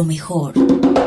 lo mejor.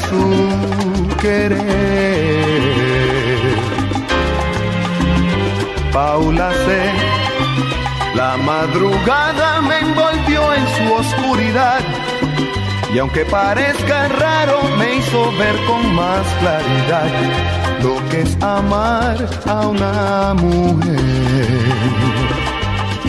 Su querer. Paula C. La madrugada me envolvió en su oscuridad y aunque parezca raro, me hizo ver con más claridad lo que es amar a una mujer.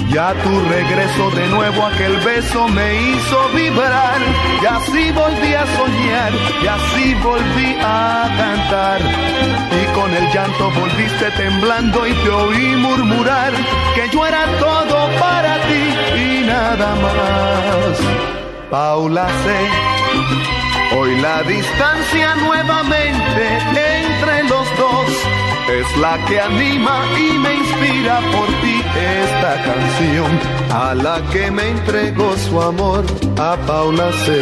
Ya tu regreso de nuevo, aquel beso me hizo vibrar. Y así volví a soñar, y así volví a cantar. Y con el llanto volviste temblando y te oí murmurar que yo era todo para ti y nada más. Paula C. Hoy la distancia nuevamente entre los dos es la que anima y me inspira por ti esta canción a la que me entregó su amor a Paula C.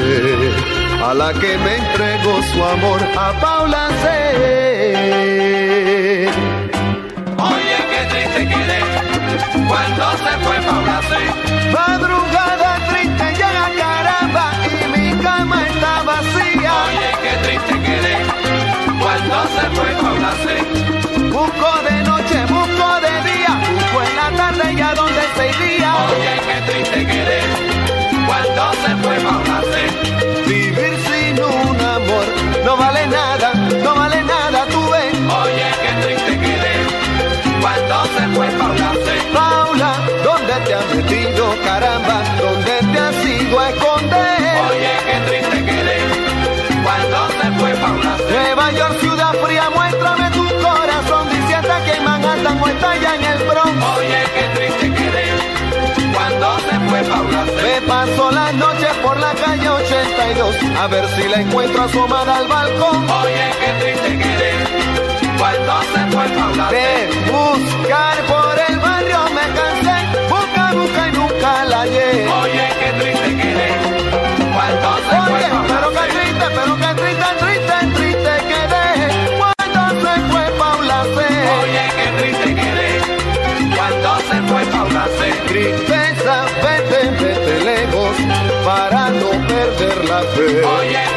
A la que me entregó su amor a Paula C. Oye, qué triste quedé cuando se fue Paula C. Madrugada Busco de noche, busco de día, busco en la tarde y a donde se iría. Oye, qué triste quedé cuando se fue Paula C. Vivir sin un amor no vale nada, no vale nada, tú ves. Oye, qué triste quedé cuando se fue Paula C. Paula, ¿dónde te has metido, caramba? ¿Dónde te has ido a esconder? Oye, qué triste quedé cuando se fue Paula Nueva York, ciudad fría, muéstrame Ya en el Bronx. Oye, qué triste quedé cuando se fue Paula Me paso las noches por la calle 82 a ver si la encuentro asomada al balcón. Oye, qué triste quedé cuando se fue Paula De buscar por el barrio me cansé. Busca, busca y nunca la hallé. Oye, qué triste quedé cuando se Oye, fue Paula pero qué triste, pero C. Tristeza, vete, vete lejos para no perder la fe. Oye,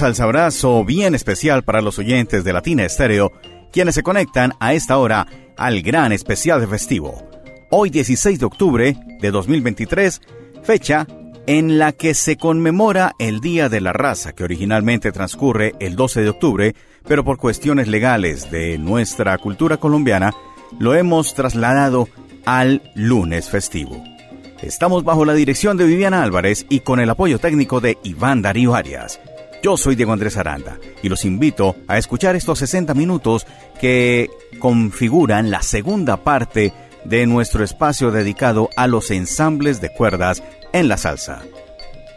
salsabrazo bien especial para los oyentes de Latina Estéreo, quienes se conectan a esta hora al gran especial de festivo. Hoy 16 de octubre de 2023, fecha en la que se conmemora el Día de la Raza, que originalmente transcurre el 12 de octubre, pero por cuestiones legales de nuestra cultura colombiana, lo hemos trasladado al lunes festivo. Estamos bajo la dirección de Viviana Álvarez y con el apoyo técnico de Iván Darío Arias. Yo soy Diego Andrés Aranda y los invito a escuchar estos 60 minutos que configuran la segunda parte de nuestro espacio dedicado a los ensambles de cuerdas en la salsa.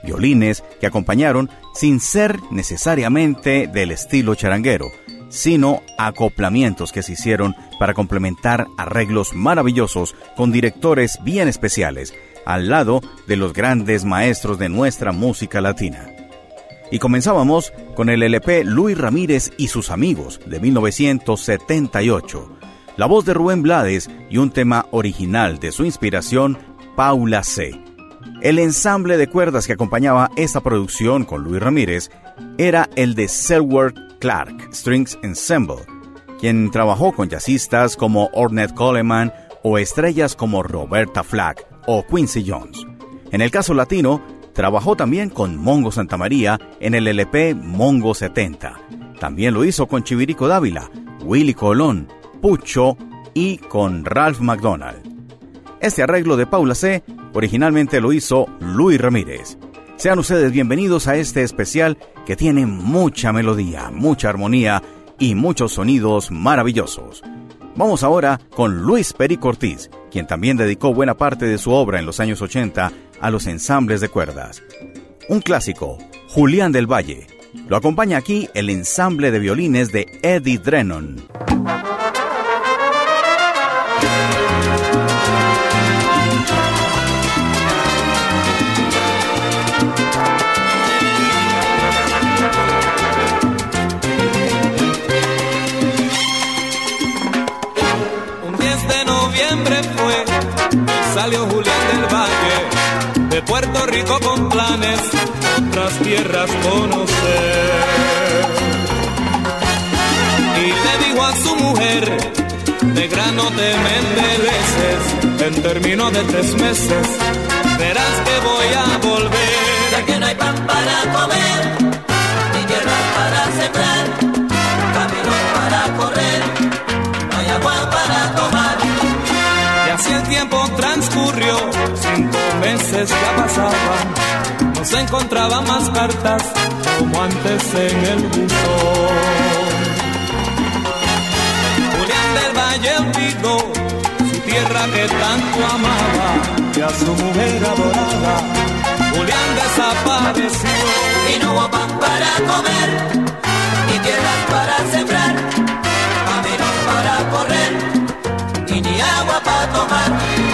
Violines que acompañaron sin ser necesariamente del estilo charanguero, sino acoplamientos que se hicieron para complementar arreglos maravillosos con directores bien especiales, al lado de los grandes maestros de nuestra música latina. Y comenzábamos con el LP Luis Ramírez y sus amigos de 1978, la voz de Rubén Blades y un tema original de su inspiración, Paula C. El ensamble de cuerdas que acompañaba esta producción con Luis Ramírez era el de Selward Clark Strings Ensemble, quien trabajó con jazzistas como Ornette Coleman o estrellas como Roberta Flack o Quincy Jones. En el caso latino, Trabajó también con Mongo Santamaría en el LP Mongo 70. También lo hizo con Chivirico Dávila, Willy Colón, Pucho y con Ralph McDonald. Este arreglo de Paula C. originalmente lo hizo Luis Ramírez. Sean ustedes bienvenidos a este especial que tiene mucha melodía, mucha armonía y muchos sonidos maravillosos. Vamos ahora con Luis Perico Ortiz, quien también dedicó buena parte de su obra en los años 80 a los ensambles de cuerdas. Un clásico, Julián del Valle. Lo acompaña aquí el ensamble de violines de Eddie Drennon. Puerto Rico con planes, otras tierras conocer. Y le dijo a su mujer, negra no te me en términos de tres meses, verás que voy a volver. Ya que no hay pan para comer, ni tierra para sembrar, ya pasaban, no se encontraban más cartas como antes en el buzón. Julián del Valle olvidó su tierra que tanto amaba y a su mujer adorada. Julián desapareció. Y no hubo pan para comer, ni tierras para sembrar, camino para correr, y ni agua para tomar.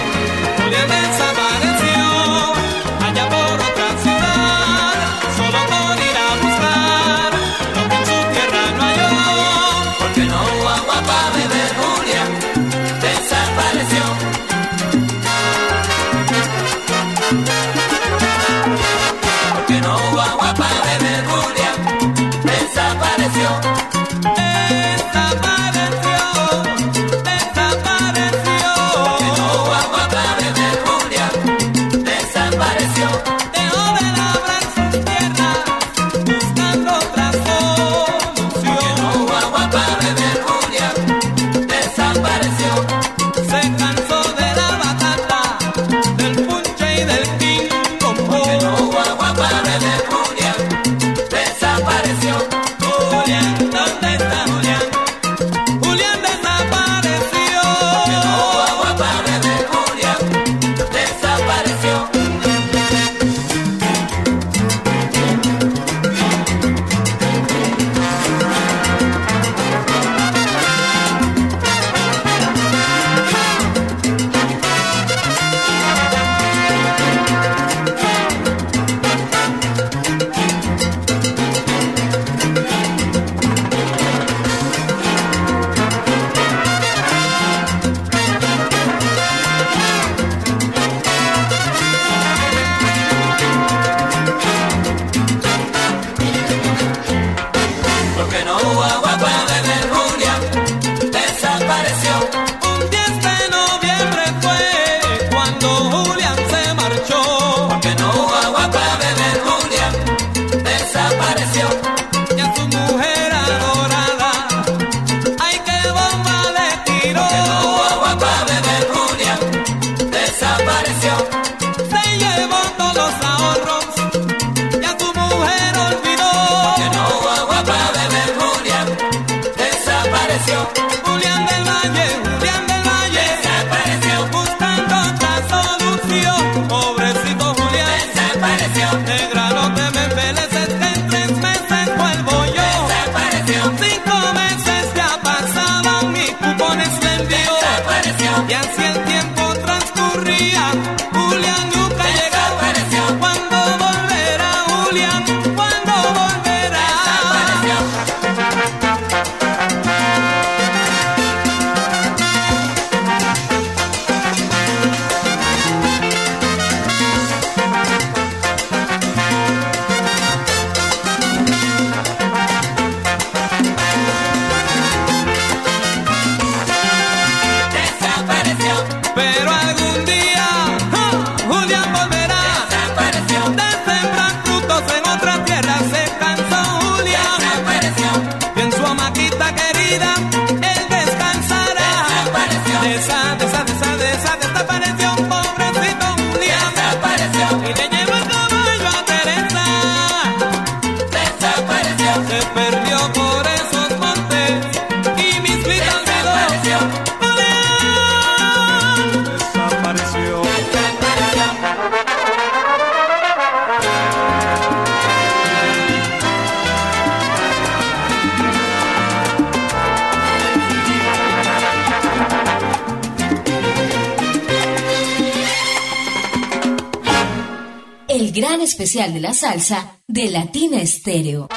Especial de la salsa de Latina Estéreo.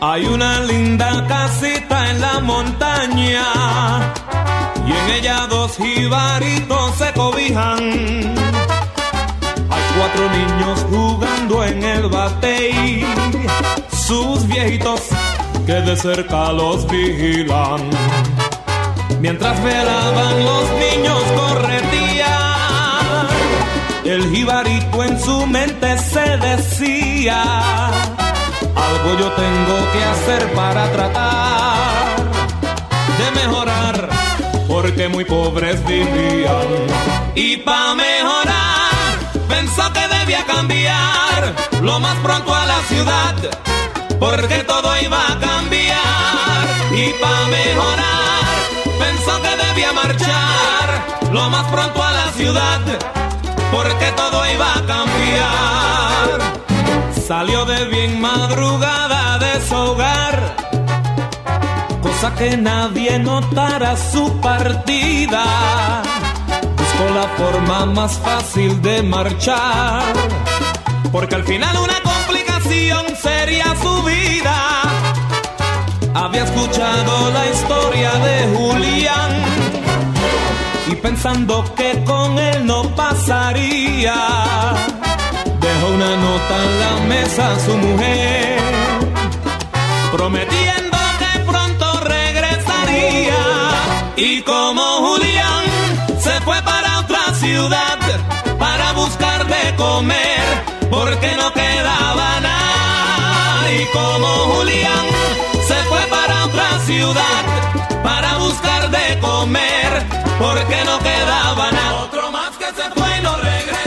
Hay una linda casita en la montaña y en ella dos jibaritos se cobijan. Cuatro niños jugando en el batey, sus viejitos que de cerca los vigilan. Mientras velaban los niños corretían, el jibarito en su mente se decía, algo yo tengo que hacer para tratar de mejorar, porque muy pobres vivían. Y para mejorar, pensó que debía cambiar lo más pronto a la ciudad, porque todo iba a cambiar y para mejorar, pensó que debía marchar lo más pronto a la ciudad, porque todo iba a cambiar. Salió de bien madrugada de su hogar, cosa que nadie notara su partida la forma más fácil de marchar. Porque al final una complicación sería su vida. Había escuchado la historia de Julián y pensando que con él no pasaría, dejó una nota en la mesa a su mujer, prometiendo comer, porque no quedaba nada. Y como Julián se fue para otra ciudad para buscar de comer, porque no quedaba nada. Otro más que se fue y no regresó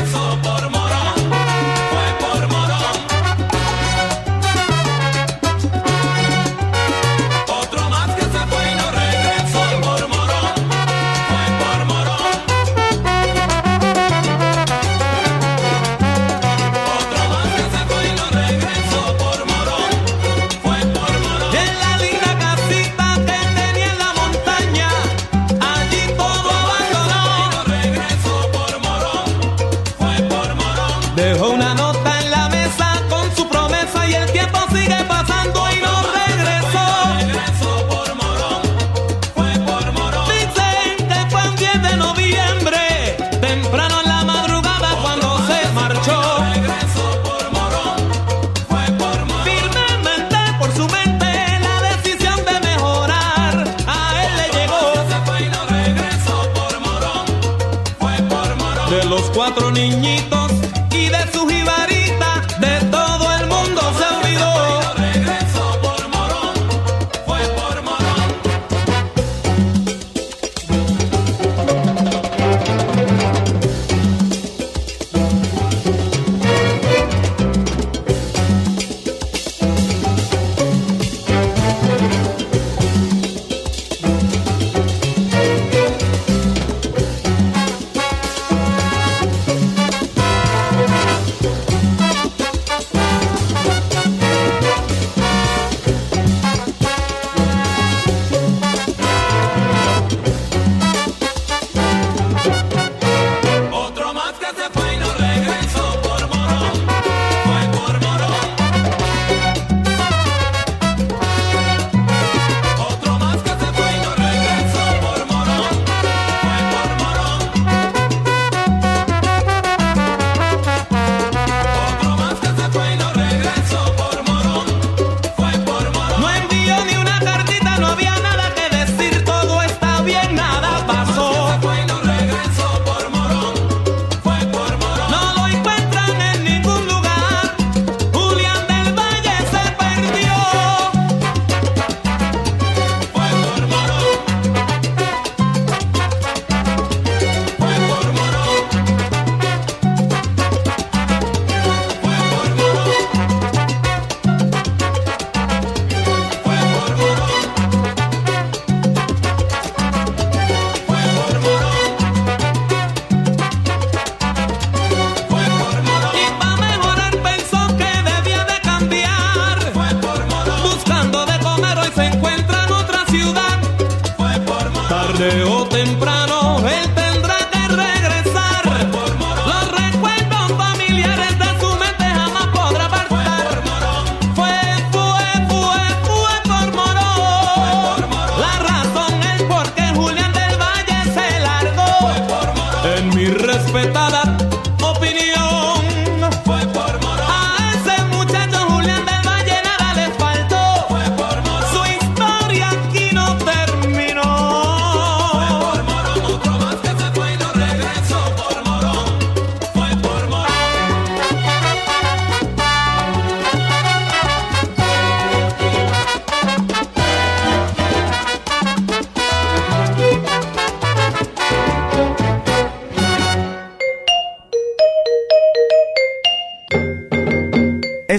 mi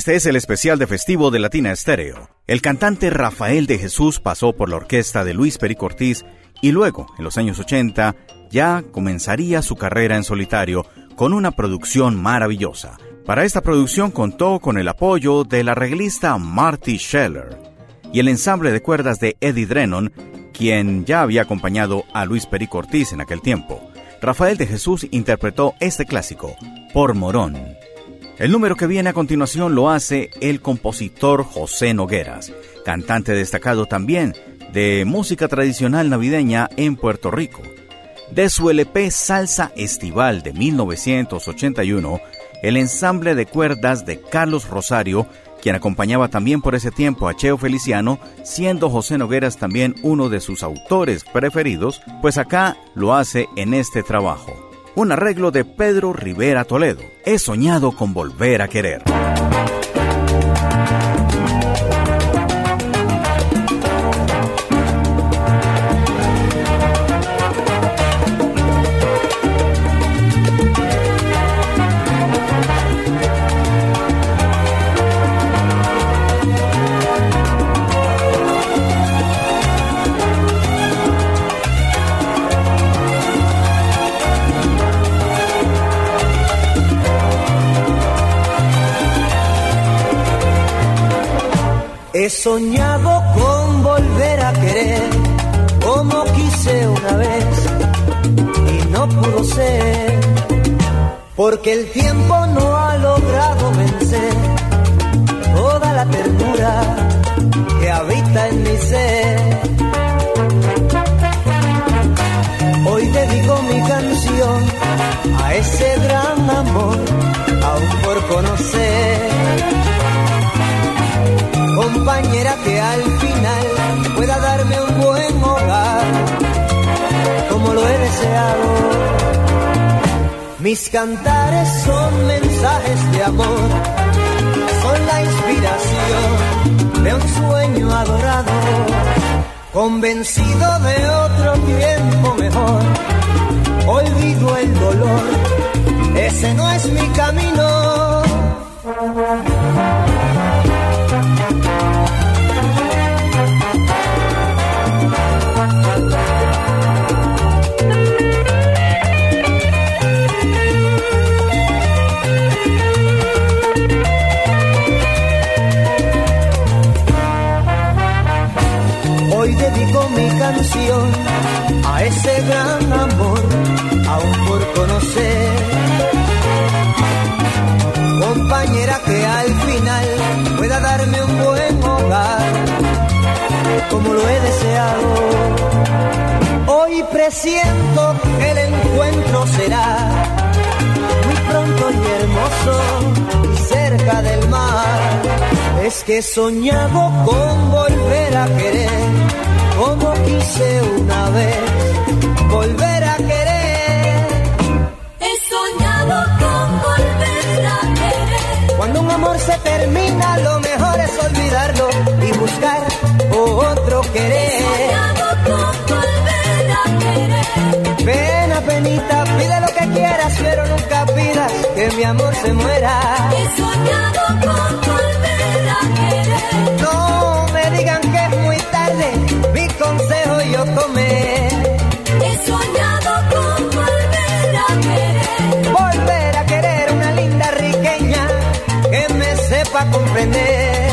Este es el especial de festivo de Latina Estéreo. El cantante Rafael de Jesús pasó por la orquesta de Luis Perico Ortiz y luego, en los años 80, ya comenzaría su carrera en solitario con una producción maravillosa. Para esta producción contó con el apoyo del arreglista Marty Scheller y el ensamble de cuerdas de Eddie Drennon, quien ya había acompañado a Luis Perico Ortiz en aquel tiempo. Rafael de Jesús interpretó este clásico, Por Morón. El número que viene a continuación lo hace el compositor José Nogueras, cantante destacado también de música tradicional navideña en Puerto Rico. De su LP Salsa Estival de 1981, el ensamble de cuerdas de Carlos Rosario, quien acompañaba también por ese tiempo a Cheo Feliciano, siendo José Nogueras también uno de sus autores preferidos, pues acá lo hace en este trabajo un arreglo de Pedro Rivera Toledo. He soñado con volver a querer. He soñado con volver a querer como quise una vez y no pudo ser porque el tiempo no ha logrado vencer toda la ternura que habita en mi ser. Hoy dedico mi canción a ese gran amor aún por conocer compañera que al final pueda darme un buen hogar, como lo he deseado. Mis cantares son mensajes de amor, son la inspiración de un sueño adorado, convencido de otro tiempo mejor. Olvido el dolor, ese no es mi camino. A ese gran amor, aún por conocer. Compañera que al final pueda darme un buen hogar, como lo he deseado. Hoy presiento que el encuentro será muy pronto y hermoso y cerca del mar. Es que he soñado con volver a querer como quise una vez, volver a querer. He soñado con volver a querer. Cuando un amor se termina, lo mejor es olvidarlo y buscar otro querer. Soñado con volver a querer. Ven penita, pide lo que quieras, pero nunca pidas que mi amor se muera. He soñado con volver consejo yo tomé. He soñado con volver a querer. Volver a querer una linda riqueña que me sepa comprender.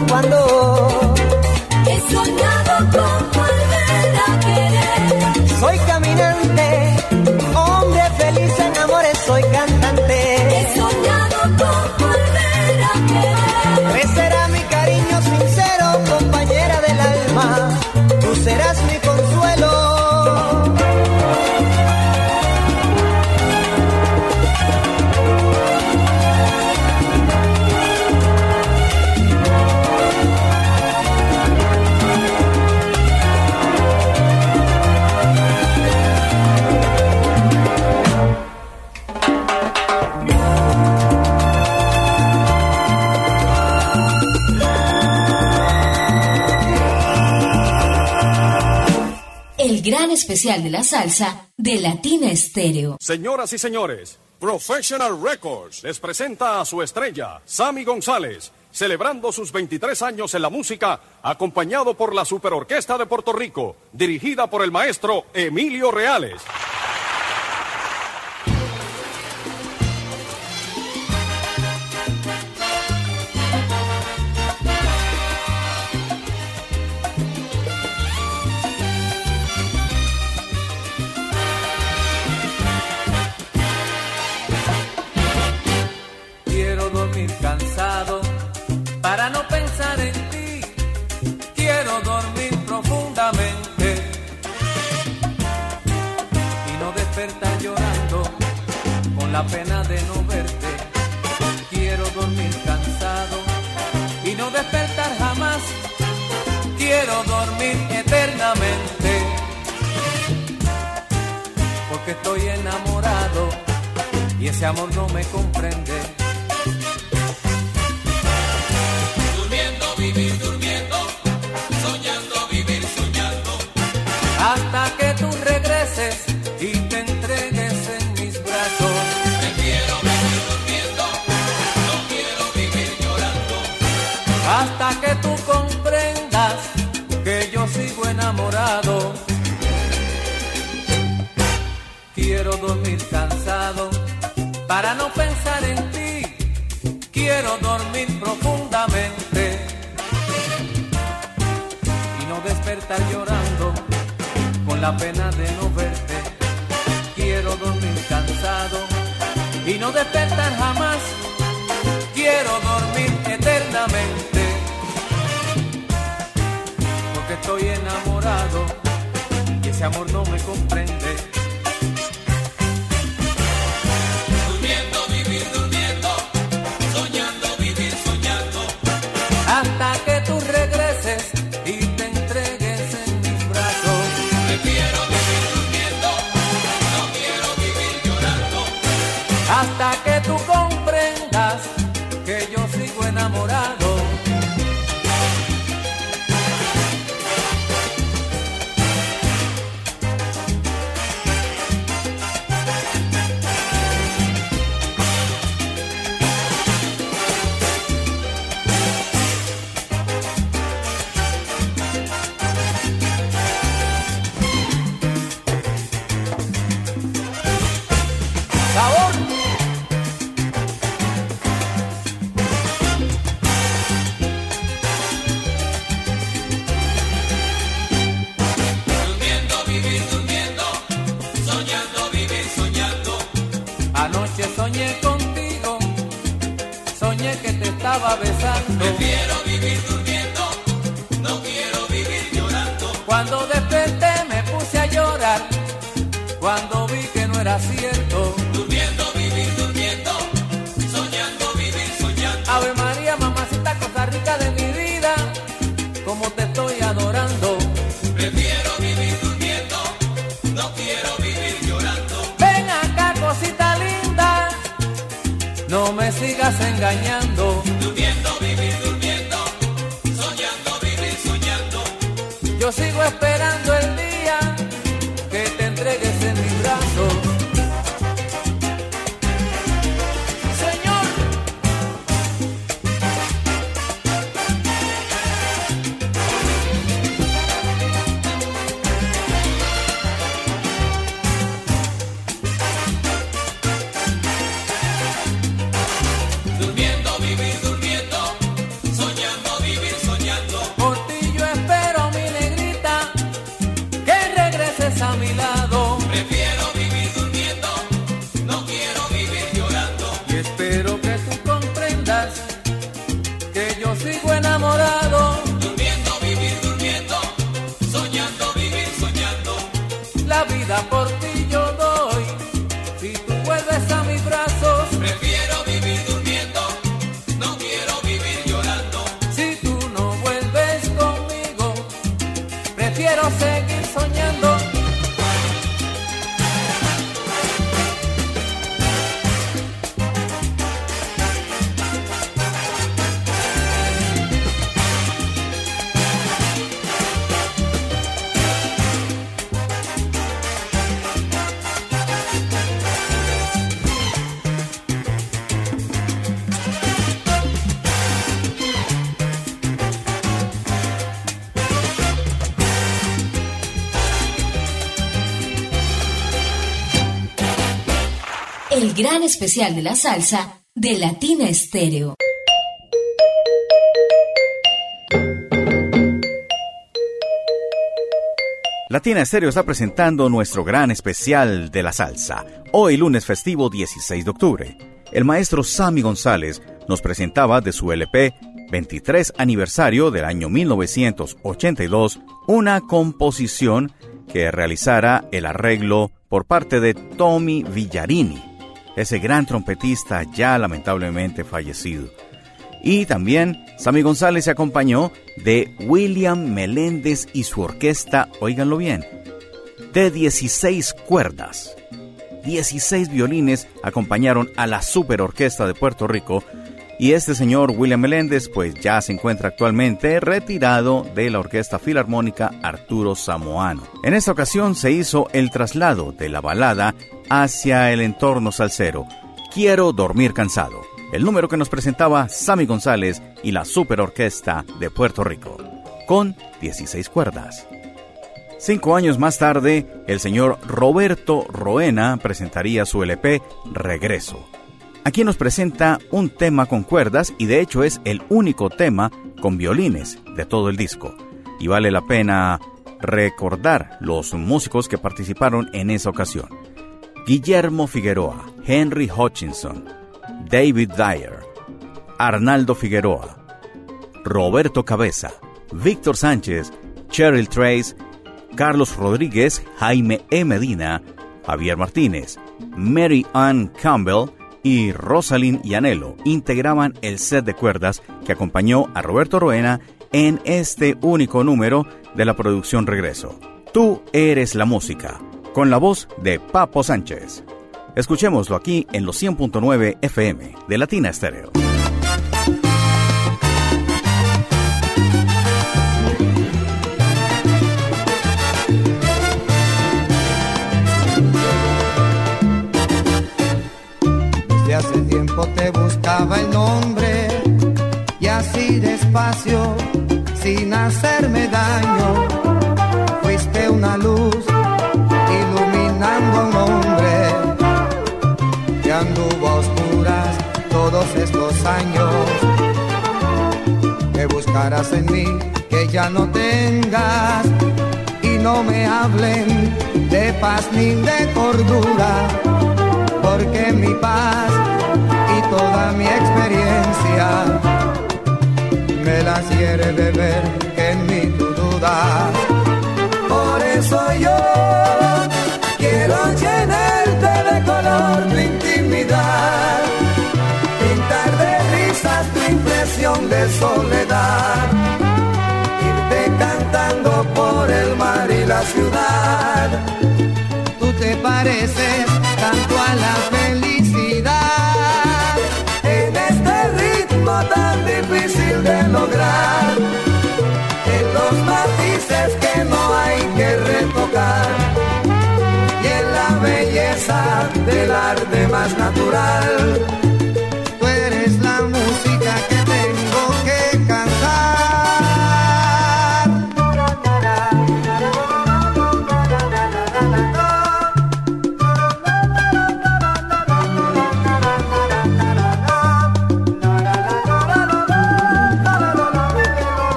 cuando especial de la salsa de Latina Estéreo. Señoras y señores, Professional Records les presenta a su estrella, Sammy González, celebrando sus 23 años en la música, acompañado por la Superorquesta de Puerto Rico, dirigida por el maestro Emilio Reales. La pena de no verte. Quiero dormir cansado y no despertar jamás. Quiero dormir eternamente porque estoy enamorado y ese amor no me comprende. Sigo enamorado. Quiero dormir cansado para no pensar en ti. Quiero dormir profundamente y no despertar llorando con la pena de no verte. Quiero dormir cansado y no despertar jamás. Quiero dormir eternamente estoy enamorado y ese amor no me comprende. Gran especial de la salsa de Latina Estéreo. Latina Estéreo está presentando nuestro gran especial de la salsa, hoy lunes festivo 16 de octubre. El maestro Sammy González nos presentaba de su LP 23 aniversario del año 1982 una composición que realizara el arreglo por parte de Tommy Villarini, ese gran trompetista ya lamentablemente fallecido. Y también Sammy González se acompañó de William Meléndez y su orquesta, oíganlo bien, de 16 cuerdas. 16 violines acompañaron a la Super Orquesta de Puerto Rico y este señor William Meléndez pues ya se encuentra actualmente retirado de la Orquesta Filarmónica Arturo Samoano. En esta ocasión se hizo el traslado de la balada hacia el entorno salsero. Quiero dormir cansado. El número que nos presentaba Sammy González y la Super Orquesta de Puerto Rico, con 16 cuerdas. Cinco años más tarde, el señor Roberto Roena presentaría su LP Regreso Aquí nos presenta un tema con cuerdas y de hecho es el único tema con violines de todo el disco. Y vale la pena recordar los músicos que participaron en esa ocasión. Guillermo Figueroa, Henry Hutchinson, David Dyer, Arnaldo Figueroa, Roberto Cabeza, Víctor Sánchez, Cheryl Trace, Carlos Rodríguez, Jaime E. Medina, Javier Martínez, Mary Ann Campbell, y Rosalind Anelo integraban el set de cuerdas que acompañó a Roberto Roena en este único número de la producción Regreso. Tú eres la música, con la voz de Papo Sánchez. Escuchémoslo aquí en los 100.9 FM de Latina Estéreo. Te buscaba el nombre y así despacio, sin hacerme daño, fuiste una luz iluminando un hombre que anduvo a oscuras todos estos años. Que buscarás en mí, que ya no tengas y no me hablen de paz ni de cordura porque mi paz toda mi experiencia me las quiere beber en mí tú dudas. Por eso yo quiero llenarte de color tu intimidad, pintar de risas tu impresión de soledad, irte cantando por el mar y la ciudad. Tú te pareces tanto a la en los matices que no hay que retocar y en la belleza del arte más natural. Tú eres la música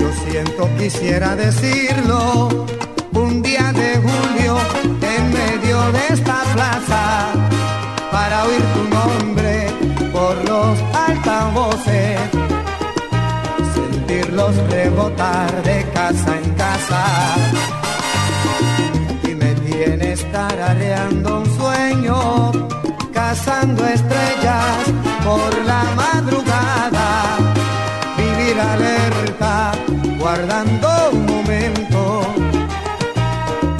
yo siento quisiera decirlo. Un día de julio en medio de esta plaza para oír tu nombre por los altavoces sentirlos rebotar de casa en casa. Y me tienes tarareando un sueño cazando estrellas por la madrugada guardando un momento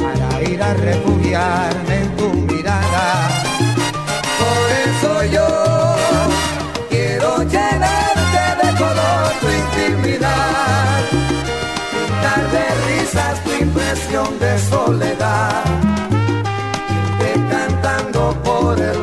para ir a refugiarme en tu mirada. Por eso yo quiero llenarte de color tu intimidad, pintar de risas tu impresión de soledad, irte cantando por el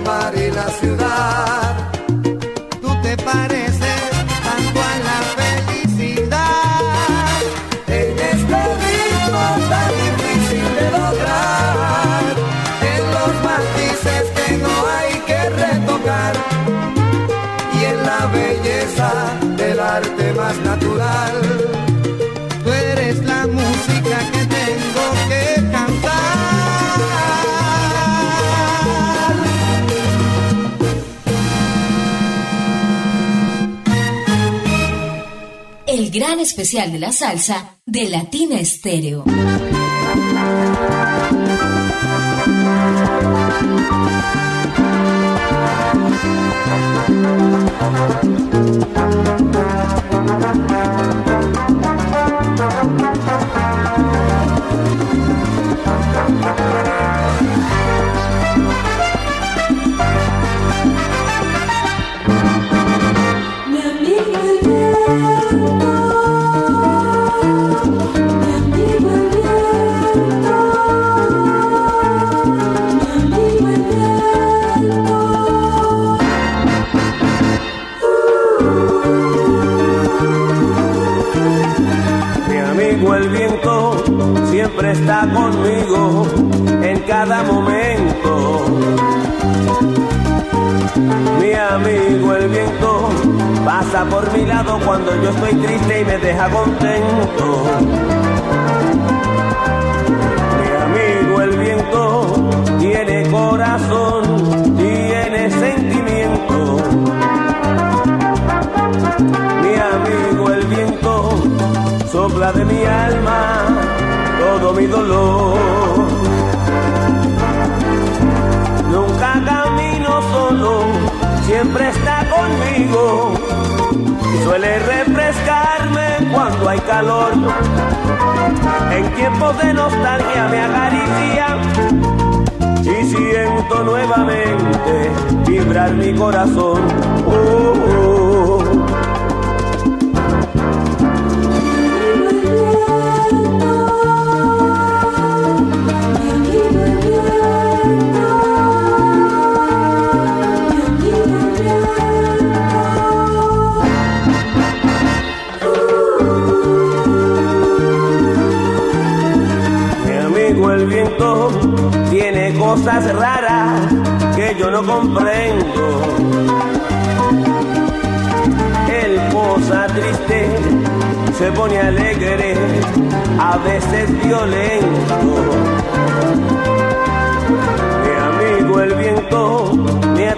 más natural. Tú eres la música que tengo que cantar. El gran especial de la salsa de Latina Estéreo.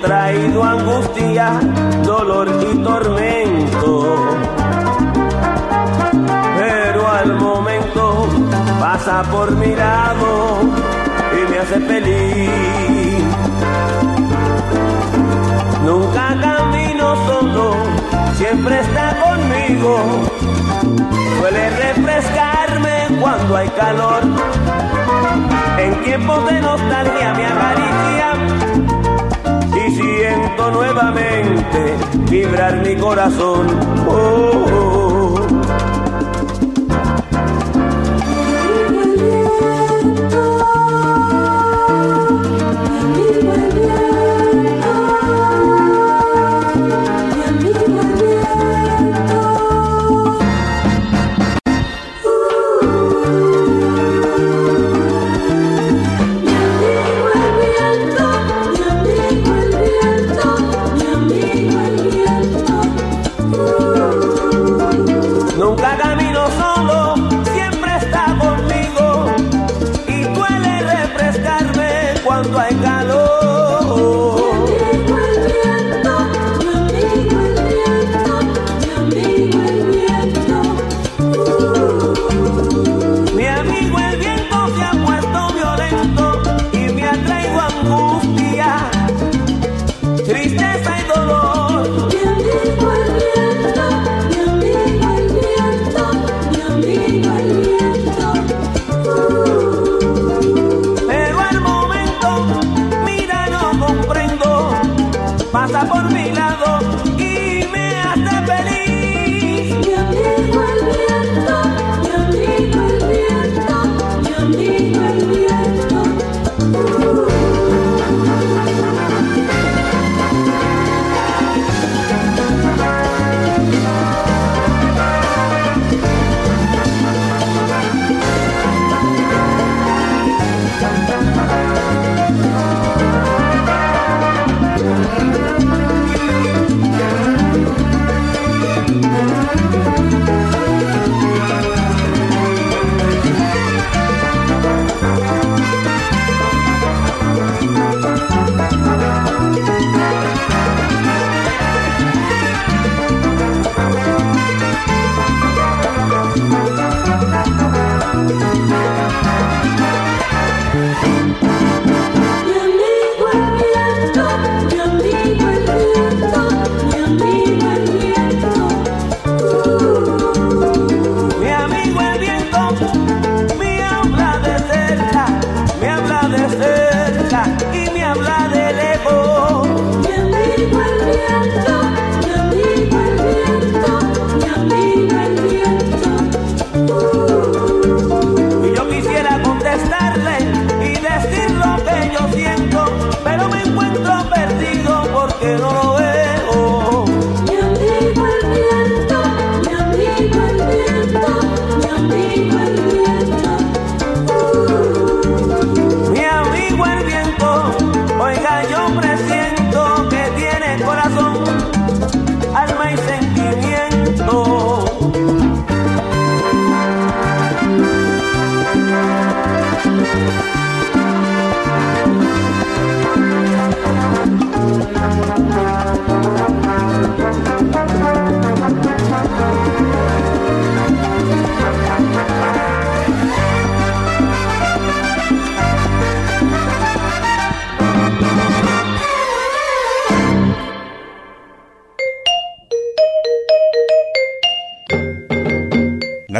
traído angustia, dolor y tormento. Pero al momento pasa por mi lado y me hace feliz. Nunca camino solo, siempre está conmigo. Suele refrescarme cuando hay calor. En tiempos de nostalgia me acaricia siento nuevamente vibrar mi corazón. Oh, oh, oh.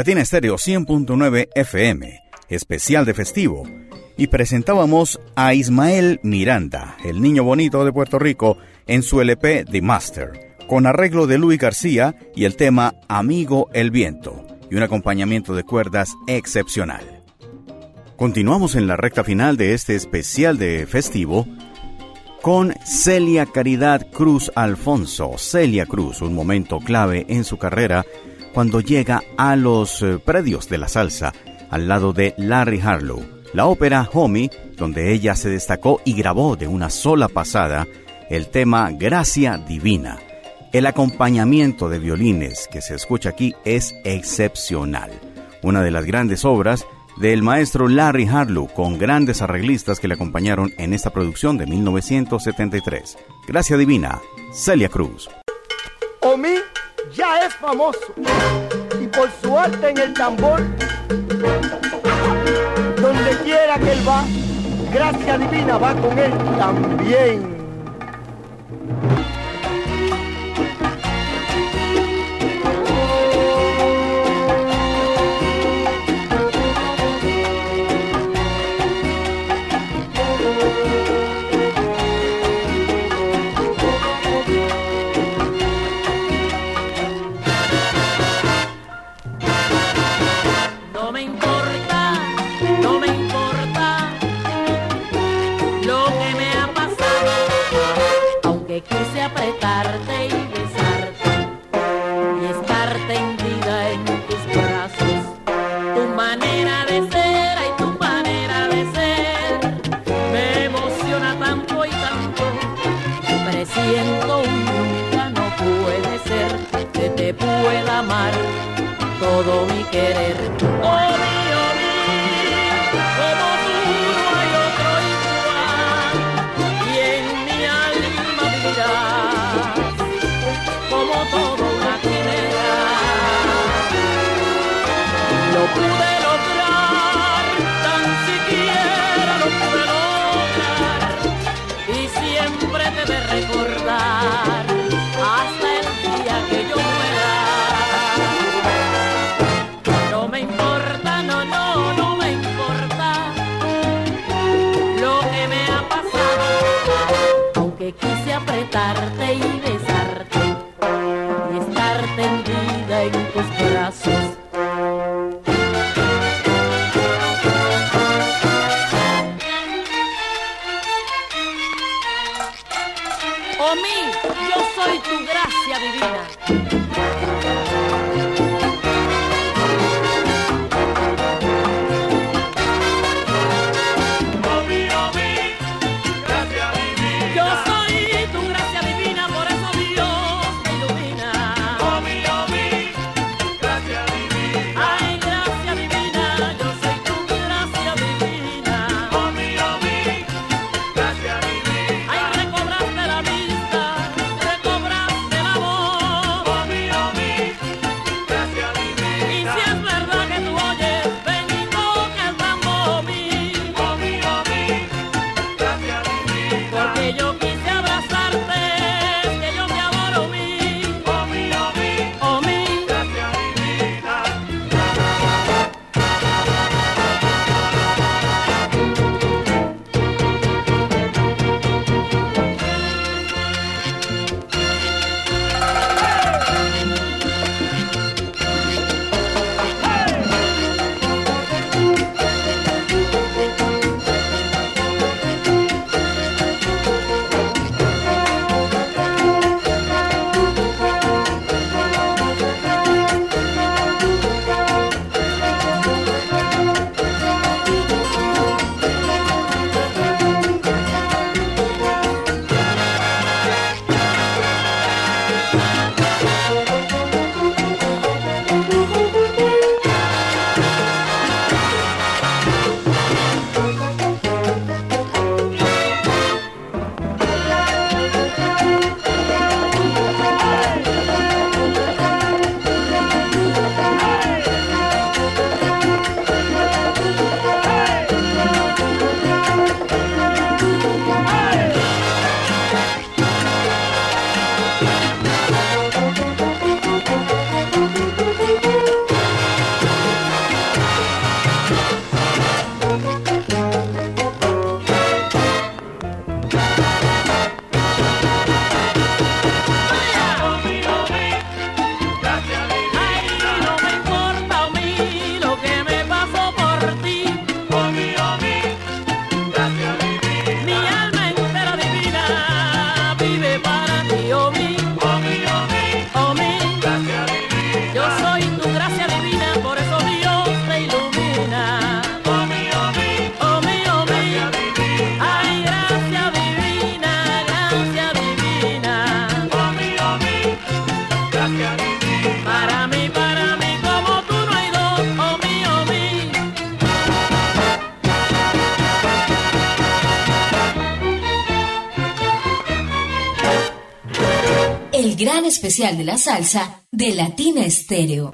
Latina Estéreo 100.9 FM, especial de festivo, y presentábamos a Ismael Miranda, el niño bonito de Puerto Rico, en su LP The Master, con arreglo de Luis García y el tema Amigo el Viento, y un acompañamiento de cuerdas excepcional. Continuamos en la recta final de este especial de festivo con Celia Caridad Cruz Alfonso. Celia Cruz, un momento clave en su carrera cuando llega a los eh, predios de la salsa al lado de Larry Harlow. La ópera Homie, donde ella se destacó y grabó de una sola pasada el tema Gracia Divina. El acompañamiento de violines que se escucha aquí es excepcional. Una de las grandes obras del maestro Larry Harlow con grandes arreglistas que le acompañaron en esta producción de 1973. Gracia Divina, Celia Cruz. Omi ya es famoso y por su arte en el tambor, donde quiera que él va, gracia divina va con él también. Apretarte y besarte y estar tendida en tus brazos. Tu manera de ser y tu manera de ser me emociona tanto y tanto. Presiento un nunca no puede ser que te pueda amar todo especial de la salsa de Latina Estéreo.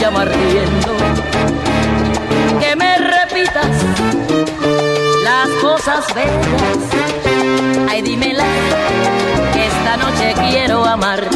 llama ardiendo. Que me repitas las cosas bellas. Ay, dímela, que esta noche quiero amar.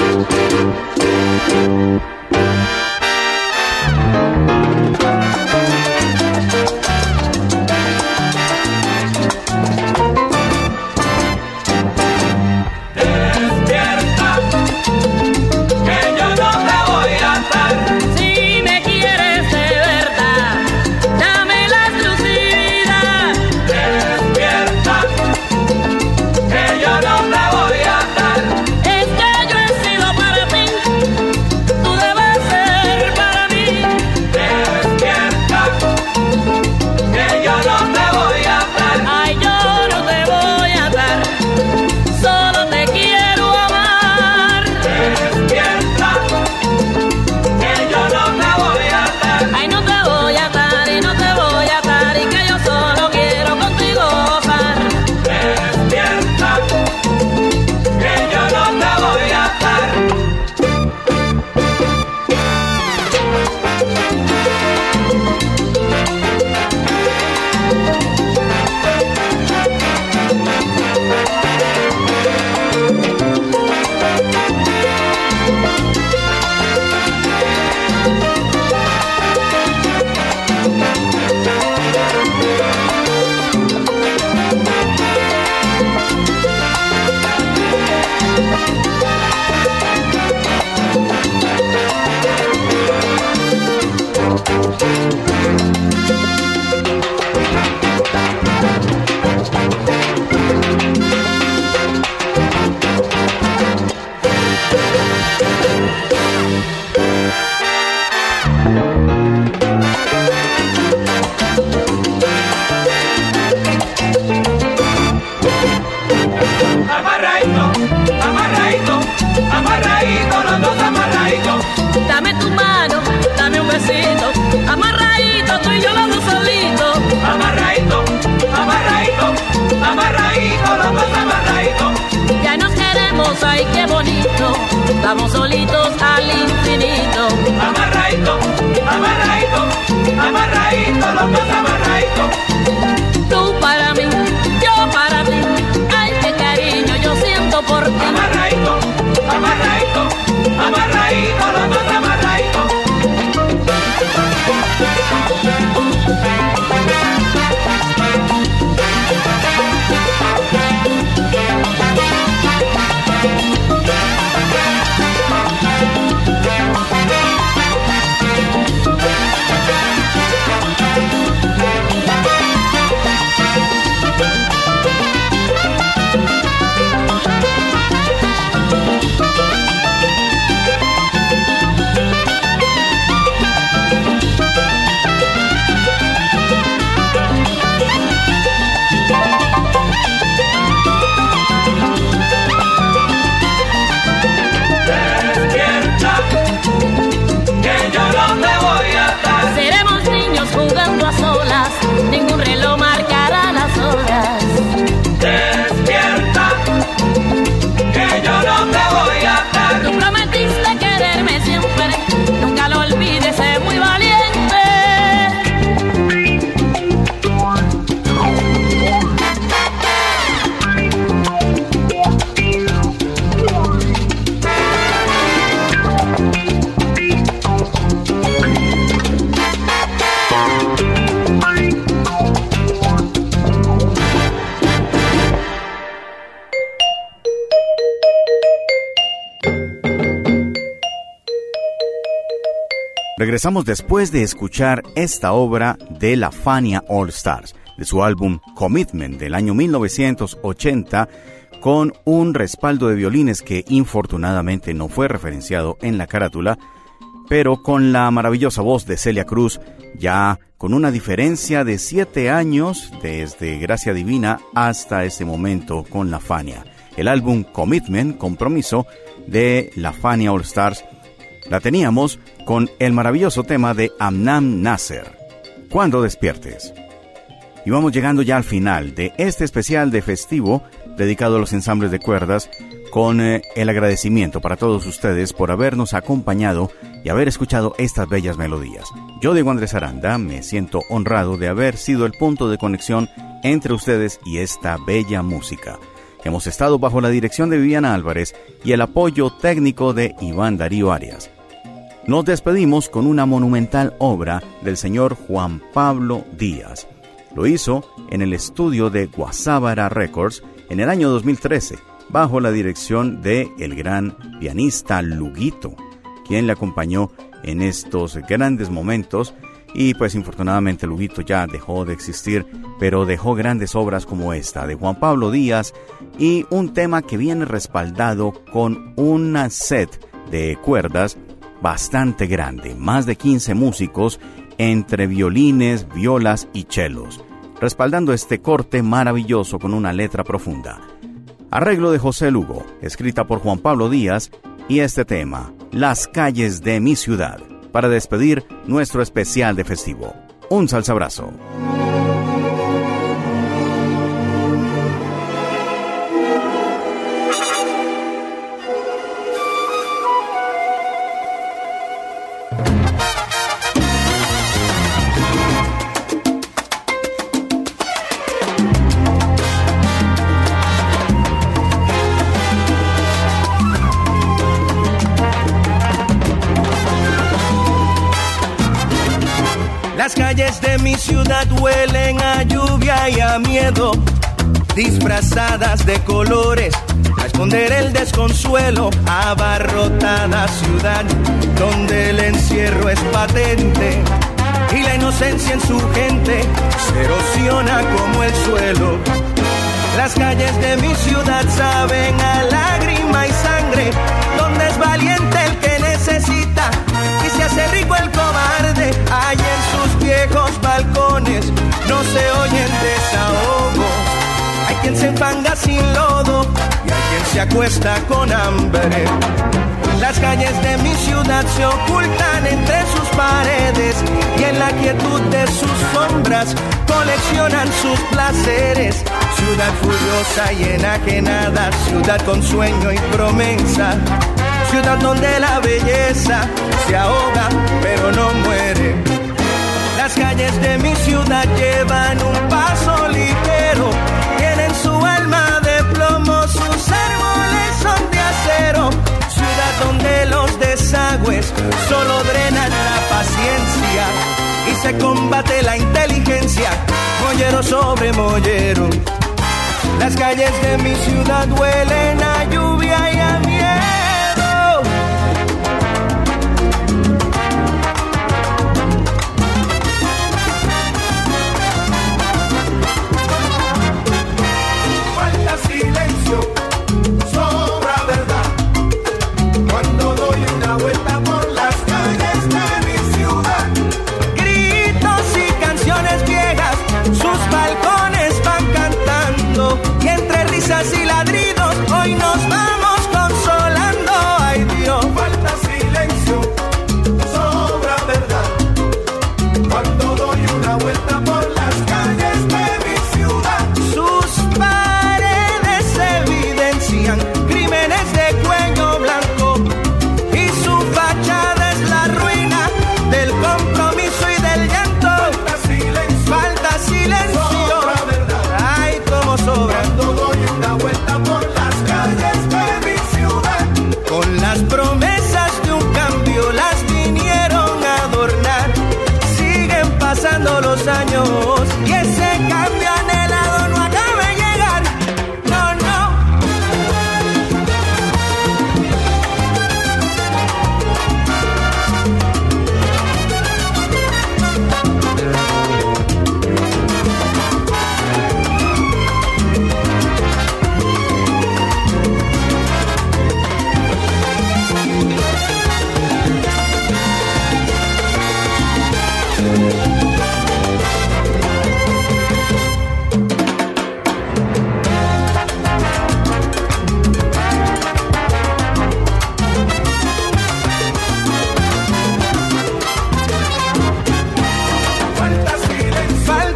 Regresamos después de escuchar esta obra de la Fania All Stars, de su álbum Commitment del año 1980, con un respaldo de violines que infortunadamente no fue referenciado en la carátula, pero con la maravillosa voz de Celia Cruz, ya con una diferencia de siete años desde Gracia Divina hasta este momento con la Fania. El álbum Commitment, Compromiso, de la Fania All Stars, la teníamos con el maravilloso tema de Amnam Nasser, Cuando despiertes. Y vamos llegando ya al final de este especial de festivo dedicado a los ensambles de cuerdas con eh, el agradecimiento para todos ustedes por habernos acompañado y haber escuchado estas bellas melodías. Yo, Diego Andrés Aranda, me siento honrado de haber sido el punto de conexión entre ustedes y esta bella música. Hemos estado bajo la dirección de Viviana Álvarez y el apoyo técnico de Iván Darío Arias. Nos despedimos con una monumental obra del señor Juan Pablo Díaz. Lo hizo en el estudio de Guasábara Records en el año 2013, bajo la dirección de el gran pianista Luguito, quien le acompañó en estos grandes momentos y pues infortunadamente Luguito ya dejó de existir, pero dejó grandes obras como esta de Juan Pablo Díaz y un tema que viene respaldado con una set de cuerdas bastante grande, más de 15 músicos entre violines, violas y chelos, respaldando este corte maravilloso con una letra profunda. Arreglo de José Lugo, escrita por Juan Pablo Díaz, y este tema, Las calles de mi ciudad, para despedir nuestro especial de festivo. Un salsa es patente y la inocencia en su gente se erosiona como el suelo. Las calles de mi ciudad saben a lágrima y sangre, donde es valiente el que necesita y se hace rico el cobarde. Hay en sus viejos balcones no se oyen desahogos. Hay quien se enfanga sin lodo se acuesta con hambre. Las calles de mi ciudad se ocultan entre sus paredes y en la quietud de sus sombras coleccionan sus placeres. Ciudad furiosa y enajenada, ciudad con sueño y promesa. Ciudad donde la belleza se ahoga pero no muere. Las calles de mi ciudad llevan un paso ligero, desagües solo drenan la paciencia y se combate la inteligencia, mollero sobre mollero. Las calles de mi ciudad huelen a lluvia y a miedo.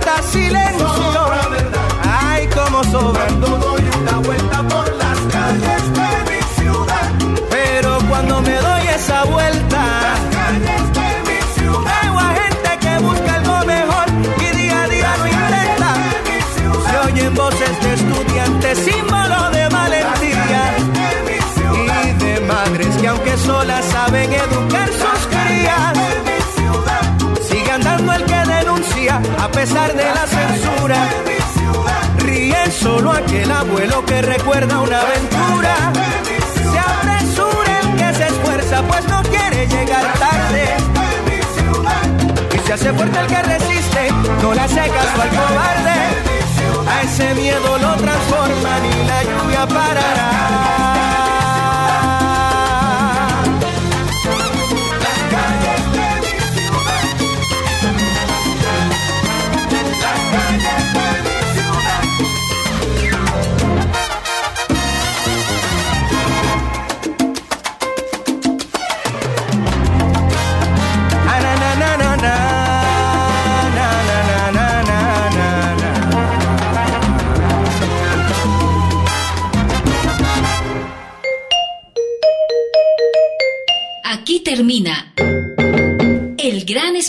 está silencio. A pesar de la censura. Ríe solo aquel abuelo que recuerda una aventura. Se apresura el que se esfuerza, pues no quiere llegar tarde. Y se hace fuerte el que resiste, no la secas o al cobarde. A ese miedo lo transforman y la lluvia parará.